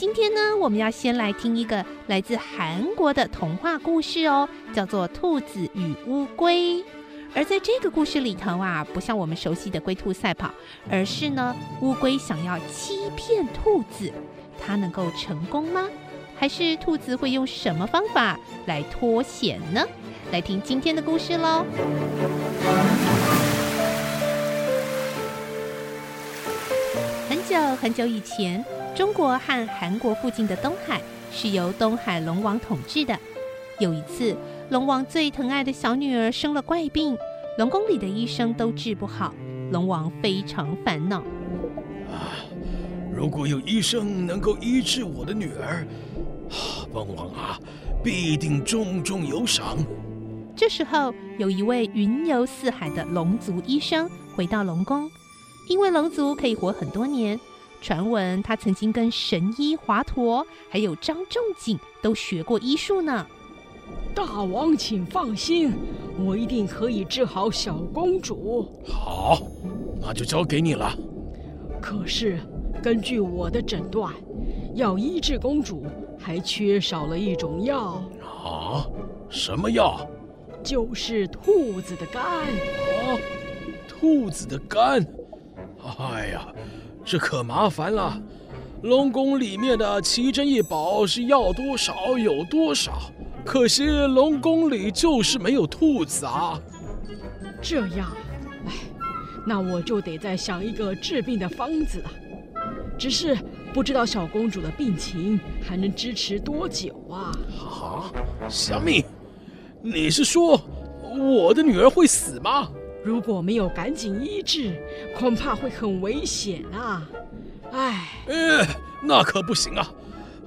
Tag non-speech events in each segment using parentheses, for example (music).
今天呢，我们要先来听一个来自韩国的童话故事哦，叫做《兔子与乌龟》。而在这个故事里头啊，不像我们熟悉的龟兔赛跑，而是呢，乌龟想要欺骗兔子，它能够成功吗？还是兔子会用什么方法来脱险呢？来听今天的故事喽。很久很久以前。中国和韩国附近的东海是由东海龙王统治的。有一次，龙王最疼爱的小女儿生了怪病，龙宫里的医生都治不好，龙王非常烦恼。啊，如果有医生能够医治我的女儿，本王啊，必定重重有赏。这时候，有一位云游四海的龙族医生回到龙宫，因为龙族可以活很多年。传闻他曾经跟神医华佗还有张仲景都学过医术呢。大王请放心，我一定可以治好小公主。好，那就交给你了。可是根据我的诊断，要医治公主，还缺少了一种药。啊？什么药？就是兔子的肝。啊？兔子的肝？哎呀！这可麻烦了，龙宫里面的奇珍异宝是要多少有多少，可惜龙宫里就是没有兔子啊。这样，哎，那我就得再想一个治病的方子了。只是不知道小公主的病情还能支持多久啊？啊，小米，你是说我的女儿会死吗？如果没有赶紧医治，恐怕会很危险啊！哎，哎，那可不行啊！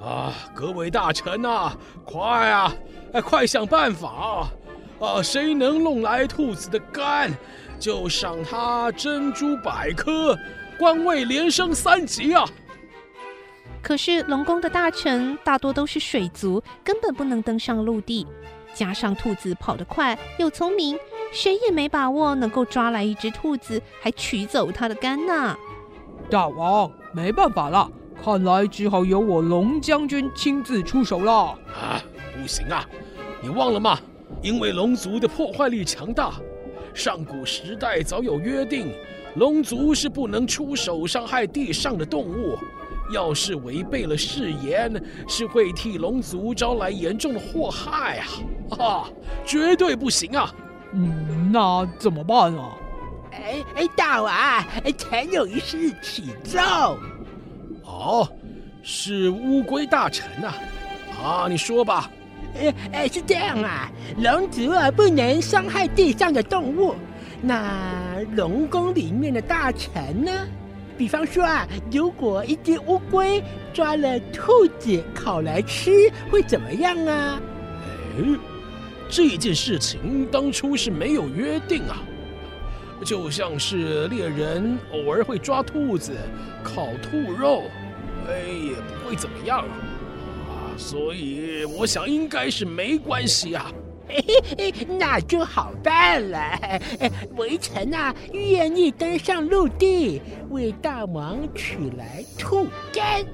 啊，各位大臣呐、啊，快啊，哎，快想办法啊！啊，谁能弄来兔子的肝，就赏他珍珠百颗，官位连升三级啊！可是龙宫的大臣大多都是水族，根本不能登上陆地，加上兔子跑得快又聪明。谁也没把握能够抓来一只兔子，还取走它的肝呢。大王，没办法了，看来只好由我龙将军亲自出手了。啊，不行啊！你忘了吗？因为龙族的破坏力强大，上古时代早有约定，龙族是不能出手伤害地上的动物。要是违背了誓言，是会替龙族招来严重的祸害啊！啊，绝对不行啊！嗯，那怎么办啊？哎哎，大王，臣有一事启奏。哦，是乌龟大臣呐、啊。啊，你说吧。哎哎，是这样啊，龙族啊不能伤害地上的动物。那龙宫里面的大臣呢？比方说啊，如果一只乌龟抓了兔子烤来吃，会怎么样啊？哎。这件事情当初是没有约定啊，就像是猎人偶尔会抓兔子烤兔肉，哎，也不会怎么样啊，所以我想应该是没关系啊。嘿嘿嘿，那就好办了，围城啊愿意登上陆地为大王取来兔肝。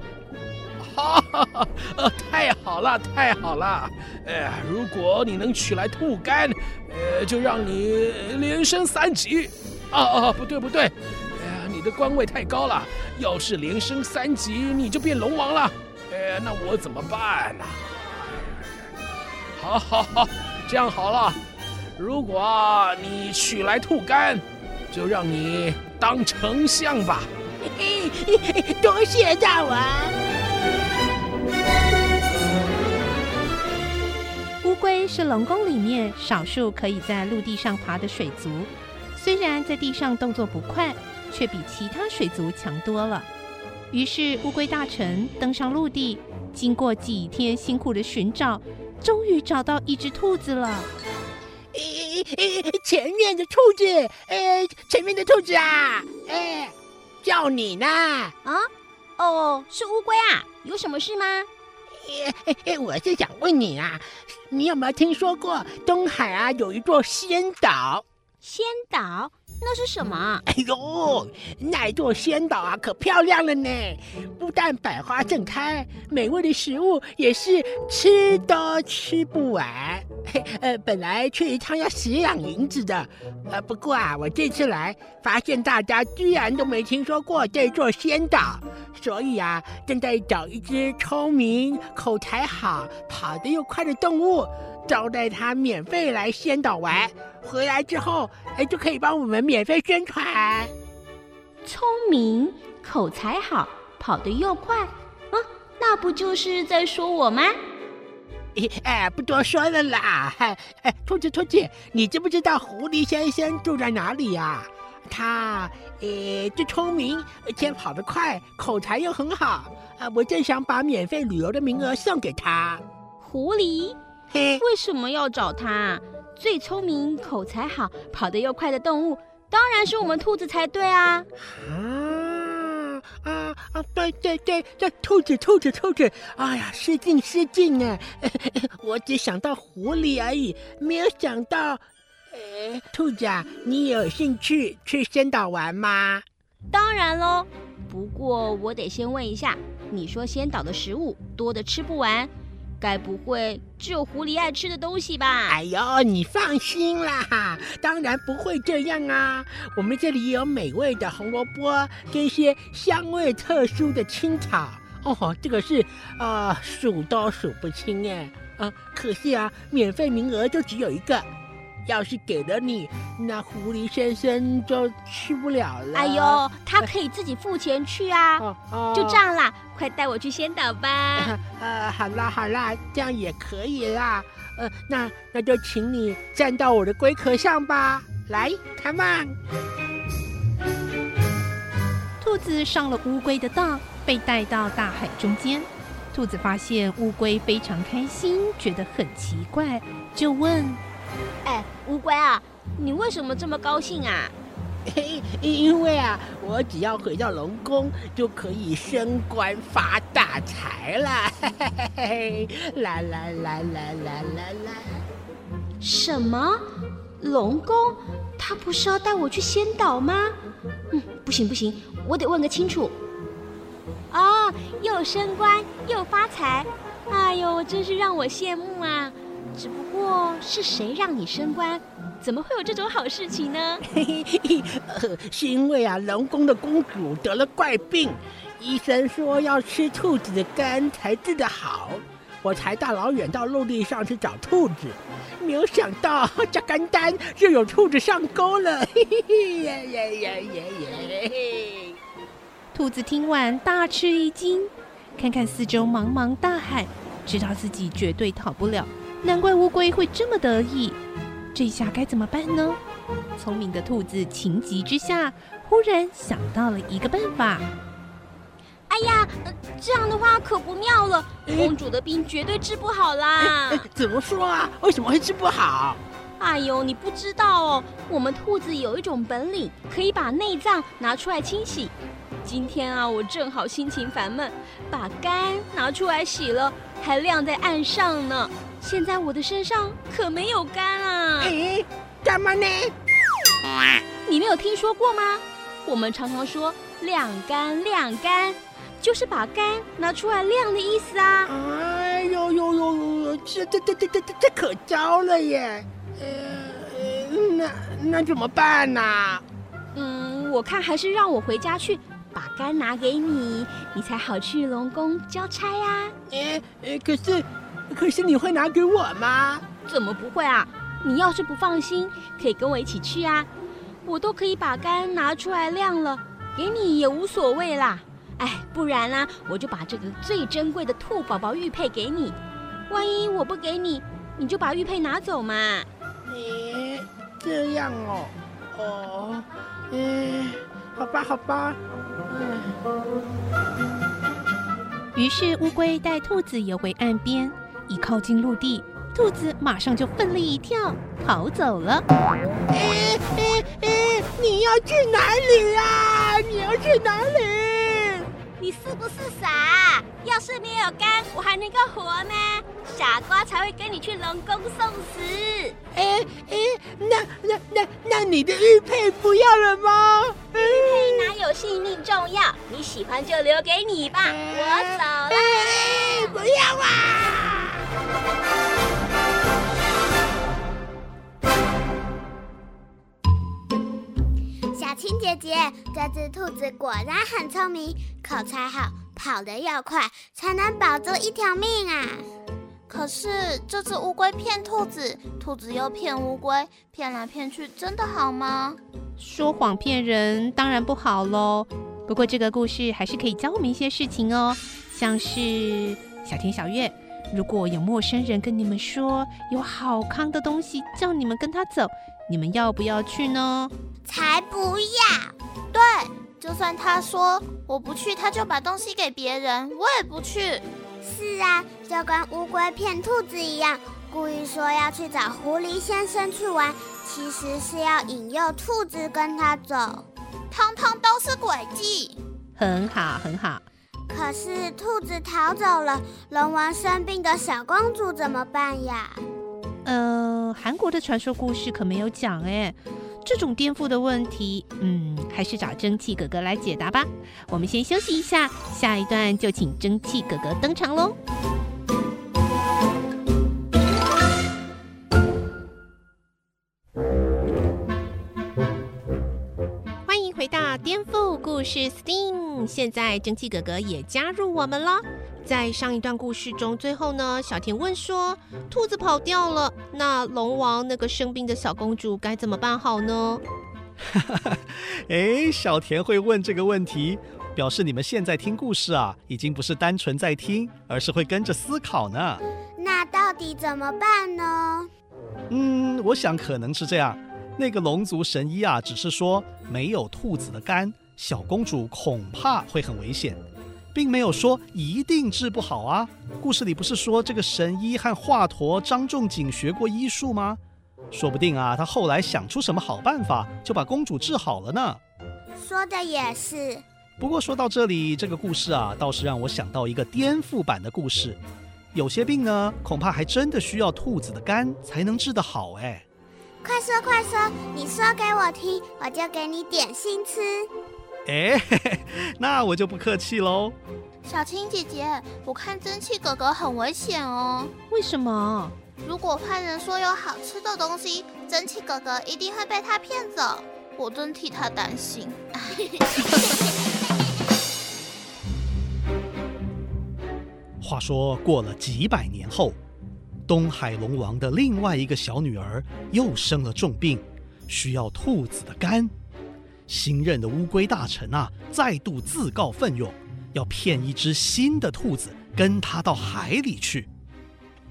哈哈！太好了，太好了！哎，如果你能取来兔肝，呃，就让你连升三级。啊啊，不对不对，哎呀，你的官位太高了，要是连升三级，你就变龙王了。哎，那我怎么办呢？好好好，这样好了，如果你取来兔肝，就让你当丞相吧。(laughs) 嘿嘿，多谢大王。龟是龙宫里面少数可以在陆地上爬的水族，虽然在地上动作不快，却比其他水族强多了。于是乌龟大臣登上陆地，经过几天辛苦的寻找，终于找到一只兔子了。诶诶，前面的兔子，诶，前面的兔子啊，诶，叫你呢。啊，哦，是乌龟啊，有什么事吗？我是想问你啊，你有没有听说过东海啊有一座仙岛？仙岛？那是什么？哎呦，那座仙岛啊，可漂亮了呢！不但百花盛开，美味的食物也是吃都吃不完。嘿，(laughs) 呃，本来去一趟要十两银子的，呃，不过啊，我这次来发现大家居然都没听说过这座仙岛，所以啊，正在找一只聪明、口才好、跑得又快的动物。招待他免费来仙岛玩，回来之后，哎，就可以帮我们免费宣传。聪明、口才好、跑得又快，啊，那不就是在说我吗？哎，不多说了啦。(laughs) 哎，兔子兔子，你知不知道狐狸先生住在哪里呀？他，呃，最聪明，而且跑得快，口才又很好。啊，我正想把免费旅游的名额送给他。狐狸。嘿为什么要找他？最聪明、口才好、跑得又快的动物，当然是我们兔子才对啊！啊啊啊！对对对对，兔子兔子兔子！哎呀，失敬失敬啊！(laughs) 我只想到狐狸而已，没有想到……哎，兔子啊，你有兴趣去仙岛玩吗？当然喽，不过我得先问一下，你说仙岛的食物多的吃不完。该不会只有狐狸爱吃的东西吧？哎呦，你放心啦，当然不会这样啊！我们这里有美味的红萝卜，跟一些香味特殊的青草。哦，这个是啊，数都数不清哎。啊，可惜啊，免费名额就只有一个。要是给了你，那狐狸先生就去不了了。哎呦，他可以自己付钱去啊！哦哦、就这样啦，快带我去仙岛吧。(laughs) 呃，好啦好啦，这样也可以啦。呃，那那就请你站到我的龟壳上吧。来，come on。兔子上了乌龟的当，被带到大海中间。兔子发现乌龟非常开心，觉得很奇怪，就问。哎，乌龟啊，你为什么这么高兴啊？嘿，(laughs) 因为啊，我只要回到龙宫，就可以升官发大财了。来来来来来来来，什么？龙宫？他不是要带我去仙岛吗？嗯，不行不行，我得问个清楚。哦，又升官又发财，哎呦，真是让我羡慕啊！只不过是谁让你升官？怎么会有这种好事情呢？(laughs) 嘿嘿嘿，是因为啊，龙宫的公主得了怪病，医生说要吃兔子的肝才治得好，我才大老远到陆地上去找兔子，没有想到这干单就有兔子上钩了。(laughs) 嘿嘿嘿呀呀呀呀呀！兔子听完大吃一惊，看看四周茫茫大海，知道自己绝对逃不了。难怪乌龟会这么得意，这下该怎么办呢？聪明的兔子情急之下，忽然想到了一个办法。哎呀，这样的话可不妙了，公主的病绝对治不好啦！哎哎，怎么说啊？为什么会治不好？哎呦，你不知道哦，我们兔子有一种本领，可以把内脏拿出来清洗。今天啊，我正好心情烦闷，把肝拿出来洗了，还晾在岸上呢。现在我的身上可没有肝啊！诶，干嘛呢？你没有听说过吗？我们常常说晾干晾干，就是把肝拿出来晾的意思啊！哎呦呦呦呦，这这这这这这可糟了耶！呃，那那怎么办呢？嗯，我看还是让我回家去把肝拿给你，你才好去龙宫交差呀。诶诶，可是。可是你会拿给我吗？怎么不会啊？你要是不放心，可以跟我一起去啊。我都可以把肝拿出来晾了，给你也无所谓啦。哎，不然呢，我就把这个最珍贵的兔宝宝玉佩给你。万一我不给你，你就把玉佩拿走嘛。你这样哦，哦，嗯，好吧，好吧，嗯。于是乌龟带兔子游回岸边。一靠近陆地，兔子马上就奋力一跳，跑走了。哎哎哎！你要去哪里啊？你要去哪里？你是不是傻？要是没有肝，我还能够活吗？傻瓜才会跟你去龙宫送死。哎哎，那那那那你的玉佩不要了吗？玉佩哪有性命重要？你喜欢就留给你吧。我走了。哎，不要啊！小青姐姐，这只兔子果然很聪明，口才好，跑得又快，才能保住一条命啊！可是这只乌龟骗兔子，兔子又骗乌龟，骗来骗去，真的好吗？说谎骗人当然不好喽。不过这个故事还是可以教我们一些事情哦，像是小天小月，如果有陌生人跟你们说有好康的东西，叫你们跟他走，你们要不要去呢？才不要！对，就算他说我不去，他就把东西给别人，我也不去。是啊，就跟乌龟骗兔子一样，故意说要去找狐狸先生去玩，其实是要引诱兔子跟他走，通通都是诡计。很好，很好。可是兔子逃走了，龙王生病的小公主怎么办呀？呃，韩国的传说故事可没有讲哎。这种颠覆的问题，嗯，还是找蒸汽哥哥来解答吧。我们先休息一下，下一段就请蒸汽哥哥登场喽。颠覆故事 STEAM，现在蒸汽哥哥也加入我们了。在上一段故事中，最后呢，小田问说：“兔子跑掉了，那龙王那个生病的小公主该怎么办好呢？” (laughs) 哎，小田会问这个问题，表示你们现在听故事啊，已经不是单纯在听，而是会跟着思考呢。那到底怎么办呢？嗯，我想可能是这样。那个龙族神医啊，只是说没有兔子的肝，小公主恐怕会很危险。并没有说一定治不好啊！故事里不是说这个神医和华佗张仲景学过医术吗？说不定啊，他后来想出什么好办法，就把公主治好了呢。说的也是。不过说到这里，这个故事啊，倒是让我想到一个颠覆版的故事。有些病呢，恐怕还真的需要兔子的肝才能治得好哎。快说快说，你说给我听，我就给你点心吃。哎，嘿嘿，那我就不客气喽。小青姐姐，我看蒸汽哥哥很危险哦。为什么？如果坏人说有好吃的东西，蒸汽哥哥一定会被他骗走。我真替他担心。(laughs) 话说过了几百年后，东海龙王的另外一个小女儿又生了重病，需要兔子的肝。新任的乌龟大臣啊，再度自告奋勇，要骗一只新的兔子跟他到海里去。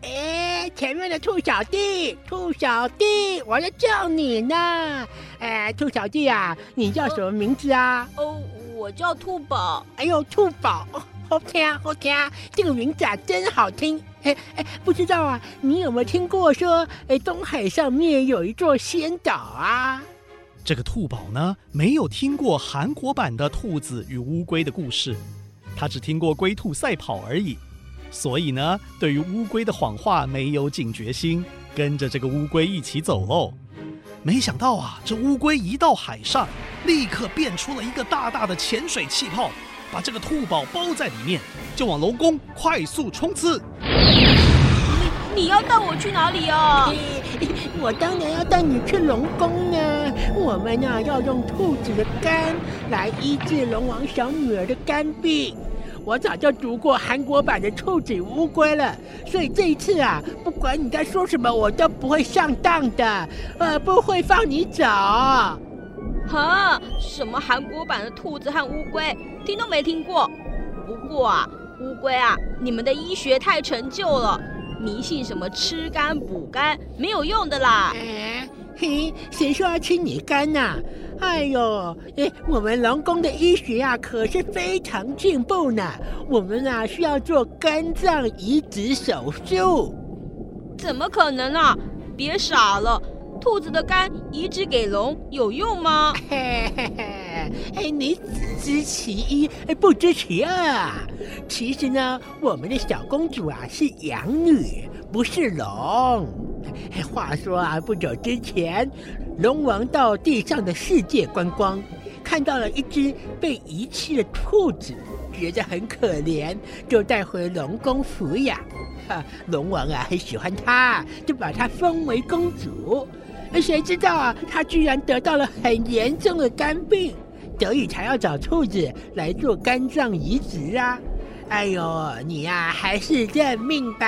哎，前面的兔小弟，兔小弟，我在叫你呢。哎，兔小弟啊，你叫什么名字啊？哦，我叫兔宝。哎呦，兔宝，好听好听，这个名字啊真好听。哎哎，不知道啊，你有没有听过说，哎，东海上面有一座仙岛啊？这个兔宝呢，没有听过韩国版的兔子与乌龟的故事，他只听过龟兔赛跑而已，所以呢，对于乌龟的谎话没有警觉心，跟着这个乌龟一起走喽。没想到啊，这乌龟一到海上，立刻变出了一个大大的潜水气泡，把这个兔宝包在里面，就往龙宫快速冲刺。你要带我去哪里啊？(laughs) 我当然要带你去龙宫呢。我们呢要用兔子的肝来医治龙王小女儿的肝病。我早就读过韩国版的《兔子乌龟》了，所以这一次啊，不管你在说什么，我都不会上当的，呃，不会放你走。哈？什么韩国版的兔子和乌龟？听都没听过。不过啊，乌龟啊，你们的医学太陈旧了。迷信什么吃肝补肝没有用的啦！哎，嘿，谁说要吃你肝呐、啊？哎呦，哎，我们龙宫的医学啊，可是非常进步呢。我们啊，需要做肝脏移植手术。怎么可能啊！别傻了，兔子的肝移植给龙有用吗？嘿嘿嘿，哎，你只知其一，不知其二。其实呢，我们的小公主啊是养女，不是龙。话说啊，不久之前，龙王到地上的世界观光，看到了一只被遗弃的兔子。觉得很可怜，就带回龙宫抚养。哈，龙王啊很喜欢她，就把她封为公主。而谁知道啊，他居然得到了很严重的肝病，所以才要找兔子来做肝脏移植啊。哎呦，你呀、还是认命吧。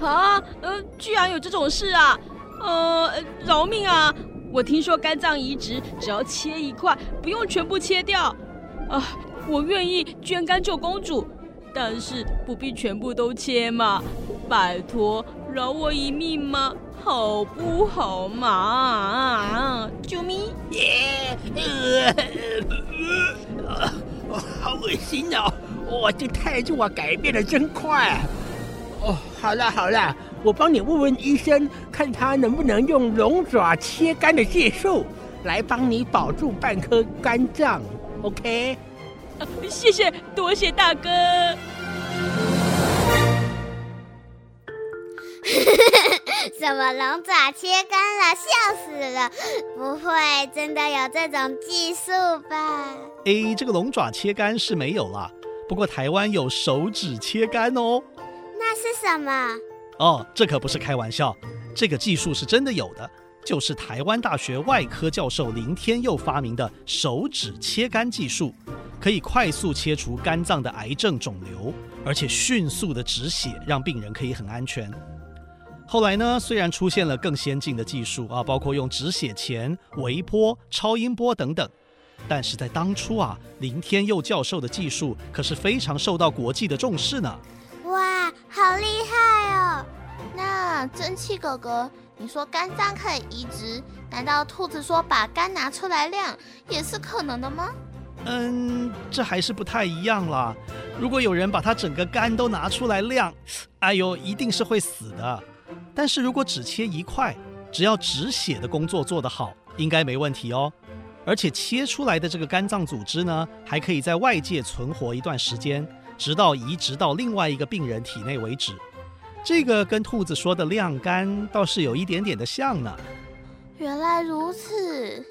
啊，呃，居然有这种事啊！呃，饶命啊！我听说肝脏移植只要切一块，不用全部切掉。啊。我愿意捐肝救公主，但是不必全部都切嘛！拜托，饶我一命嘛，好不好嘛？救命！耶！呃，好恶心哦！我这态度啊，改变的真快。哦，好了好了，我帮你问问医生，看他能不能用龙爪切肝的技术来帮你保住半颗肝脏。OK。谢谢，多谢大哥。(laughs) 什么龙爪切干了？笑死了！不会真的有这种技术吧？哎，这个龙爪切干是没有了，不过台湾有手指切干哦。那是什么？哦，这可不是开玩笑，这个技术是真的有的，就是台湾大学外科教授林天佑发明的手指切肝技术。可以快速切除肝脏的癌症肿瘤，而且迅速的止血，让病人可以很安全。后来呢，虽然出现了更先进的技术啊，包括用止血钳、微波、超音波等等，但是在当初啊，林天佑教授的技术可是非常受到国际的重视呢。哇，好厉害哦！那蒸汽哥哥，你说肝脏可以移植，难道兔子说把肝拿出来晾也是可能的吗？嗯，这还是不太一样啦。如果有人把他整个肝都拿出来晾，哎呦，一定是会死的。但是如果只切一块，只要止血的工作做得好，应该没问题哦。而且切出来的这个肝脏组织呢，还可以在外界存活一段时间，直到移植到另外一个病人体内为止。这个跟兔子说的晾干倒是有一点点的像呢。原来如此。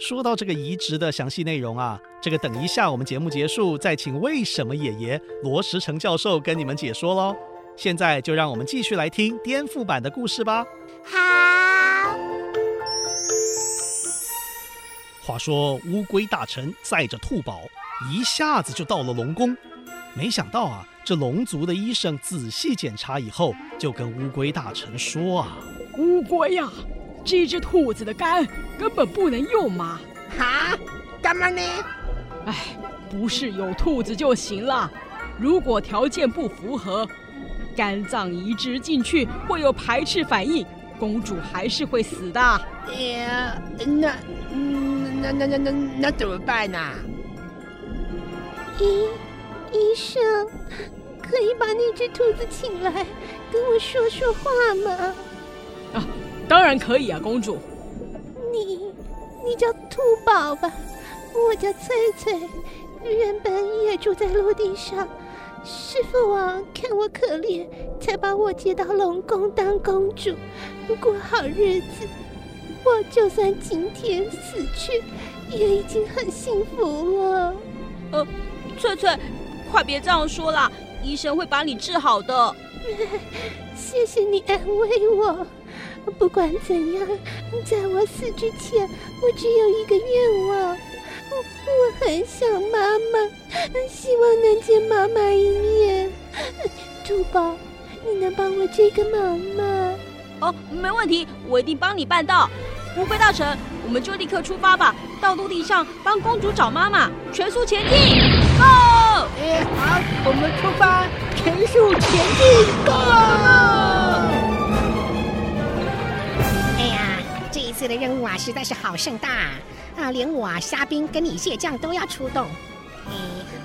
说到这个移植的详细内容啊。这个等一下，我们节目结束再请为什么爷爷罗时成教授跟你们解说喽。现在就让我们继续来听颠覆版的故事吧。好。话说乌龟大臣载着兔宝，一下子就到了龙宫。没想到啊，这龙族的医生仔细检查以后，就跟乌龟大臣说啊：“乌龟呀，这只兔子的肝根本不能用嘛。”哈？干嘛呢？哎，不是有兔子就行了。如果条件不符合，肝脏移植进去会有排斥反应，公主还是会死的。哎呀，那，那那那那那怎么办呢？医医生，可以把那只兔子请来跟我说说话吗？啊，当然可以啊，公主。你你叫兔宝吧？我叫翠翠，原本也住在陆地上。师父王看我可怜，才把我接到龙宫当公主，过好日子。我就算今天死去，也已经很幸福了。呃，翠翠，快别这样说啦，医生会把你治好的。(laughs) 谢谢你安慰我。不管怎样，在我死之前，我只有一个愿望。我很想妈妈，希望能见妈妈一面。兔宝，你能帮我这个忙吗？哦，没问题，我一定帮你办到。乌龟大臣，我们就立刻出发吧，到陆地上帮公主找妈妈，全速前进，Go！哎，好，我们出发，全速前进，Go！哎呀，这一次的任务啊，实在是好盛大。啊，连我啊，虾兵跟你蟹将都要出动。哎，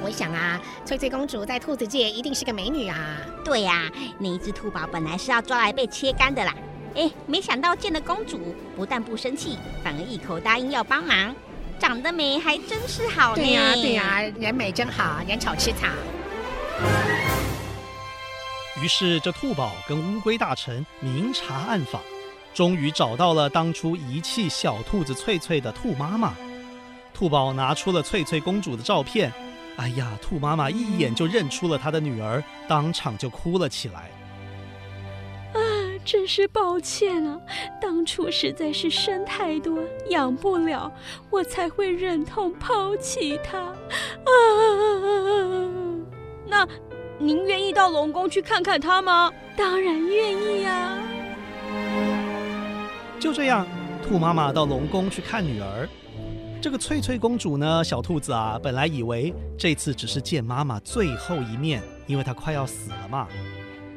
我想啊，翠翠公主在兔子界一定是个美女啊。对呀、啊，那一只兔宝本来是要抓来被切干的啦。哎，没想到见了公主，不但不生气，反而一口答应要帮忙。长得美还真是好呢。对呀、啊、对呀、啊，人美真好，人丑吃草。于是这兔宝跟乌龟大臣明察暗访，终于找到了当初遗弃小兔子翠翠的兔妈妈。兔宝拿出了翠翠公主的照片，哎呀，兔妈妈一眼就认出了她的女儿，当场就哭了起来。啊真是抱歉啊，当初实在是生太多养不了，我才会忍痛抛弃她。啊，那您愿意到龙宫去看看她吗？当然愿意啊。就这样，兔妈妈到龙宫去看女儿。这个翠翠公主呢，小兔子啊，本来以为这次只是见妈妈最后一面，因为她快要死了嘛。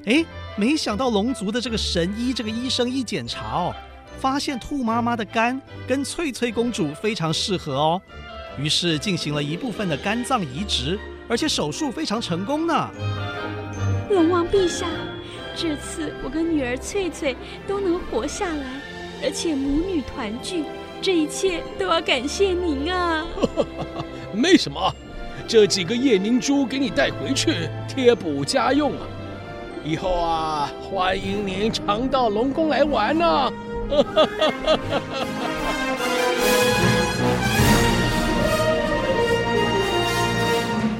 哎，没想到龙族的这个神医，这个医生一检查哦，发现兔妈妈的肝跟翠翠公主非常适合哦，于是进行了一部分的肝脏移植，而且手术非常成功呢。龙王陛下，这次我跟女儿翠翠都能活下来，而且母女团聚，这一切都要感谢您啊！(laughs) 没什么，这几个夜明珠给你带回去贴补家用啊。以后啊，欢迎您常到龙宫来玩呢、啊。(laughs)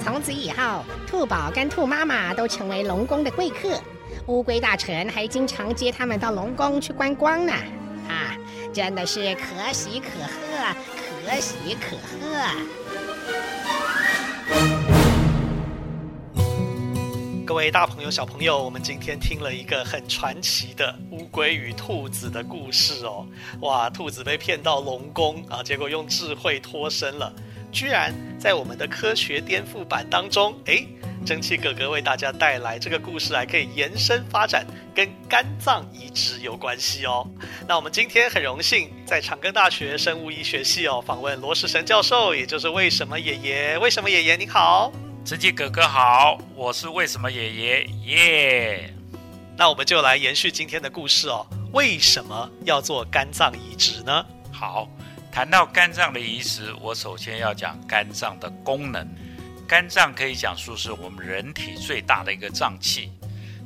从此以后，兔宝跟兔妈妈都成为龙宫的贵客，乌龟大臣还经常接他们到龙宫去观光呢。啊，真的是可喜可贺，可喜可贺。各位大朋友、小朋友，我们今天听了一个很传奇的乌龟与兔子的故事哦。哇，兔子被骗到龙宫啊，结果用智慧脱身了，居然在我们的科学颠覆版当中，诶，蒸汽哥哥为大家带来这个故事，还可以延伸发展，跟肝脏移植有关系哦。那我们今天很荣幸在长庚大学生物医学系哦访问罗世神教授，也就是为什么爷爷？为什么爷爷？你好。蒸汽哥哥好，我是为什么爷爷耶!那我们就来延续今天的故事哦。为什么要做肝脏移植呢？好，谈到肝脏的移植，我首先要讲肝脏的功能。肝脏可以讲说是我们人体最大的一个脏器，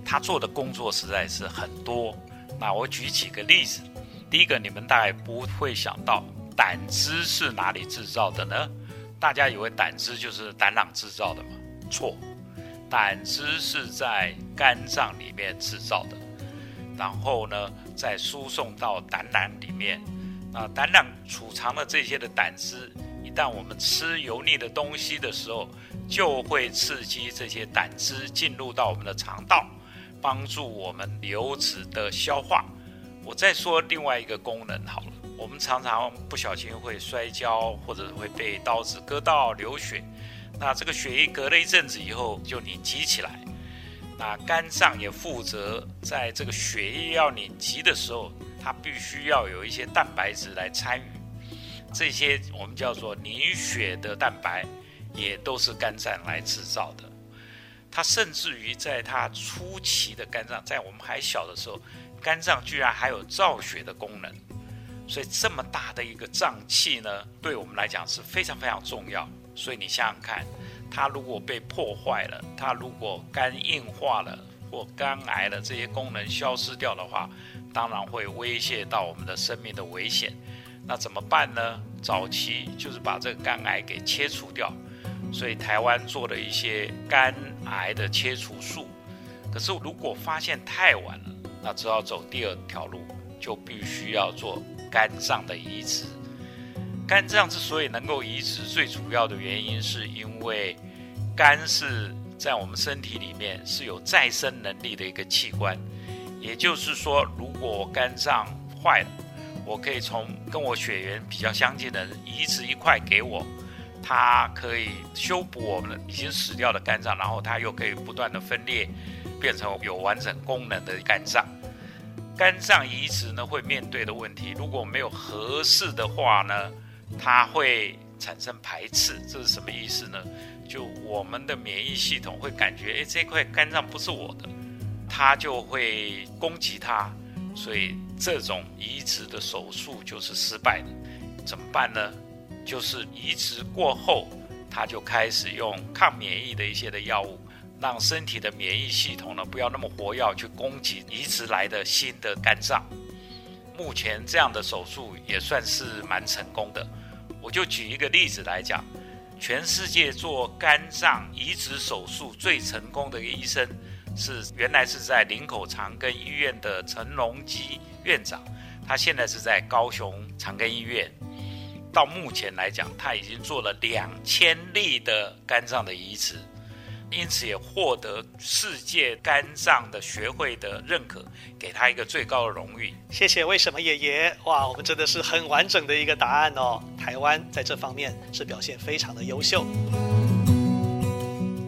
它做的工作实在是很多。那我举几个例子。第一个，你们大概不会想到胆汁是哪里制造的呢？大家以为胆汁就是胆囊制造的吗？错，胆汁是在肝脏里面制造的，然后呢，再输送到胆囊里面。啊胆囊储藏了这些的胆汁，一旦我们吃油腻的东西的时候，就会刺激这些胆汁进入到我们的肠道，帮助我们油脂的消化。我再说另外一个功能好了。我们常常不小心会摔跤，或者会被刀子割到流血。那这个血液隔了一阵子以后就凝集起来。那肝脏也负责在这个血液要凝集的时候，它必须要有一些蛋白质来参与。这些我们叫做凝血的蛋白，也都是肝脏来制造的。它甚至于在它初期的肝脏，在我们还小的时候，肝脏居然还有造血的功能。所以这么大的一个脏器呢，对我们来讲是非常非常重要。所以你想想看，它如果被破坏了，它如果肝硬化了或肝癌了，这些功能消失掉的话，当然会威胁到我们的生命的危险。那怎么办呢？早期就是把这个肝癌给切除掉。所以台湾做了一些肝癌的切除术。可是如果发现太晚了，那只好走第二条路，就必须要做。肝脏的移植，肝脏之所以能够移植，最主要的原因是因为肝是在我们身体里面是有再生能力的一个器官。也就是说，如果我肝脏坏了，我可以从跟我血缘比较相近的人移植一块给我，它可以修补我们已经死掉的肝脏，然后它又可以不断的分裂，变成有完整功能的肝脏。肝脏移植呢，会面对的问题，如果没有合适的话呢，它会产生排斥，这是什么意思呢？就我们的免疫系统会感觉，哎，这块肝脏不是我的，他就会攻击它，所以这种移植的手术就是失败的。怎么办呢？就是移植过后，他就开始用抗免疫的一些的药物，让身体的免疫系统呢不要那么活跃去攻击移植来的新的肝脏。目前这样的手术也算是蛮成功的。我就举一个例子来讲，全世界做肝脏移植手术最成功的一个医生是原来是在林口长庚医院的陈荣基院长，他现在是在高雄长庚医院。到目前来讲，他已经做了两千例的肝脏的移植。因此也获得世界肝脏的学会的认可，给他一个最高的荣誉。谢谢，为什么爷爷？哇，我们真的是很完整的一个答案哦。台湾在这方面是表现非常的优秀。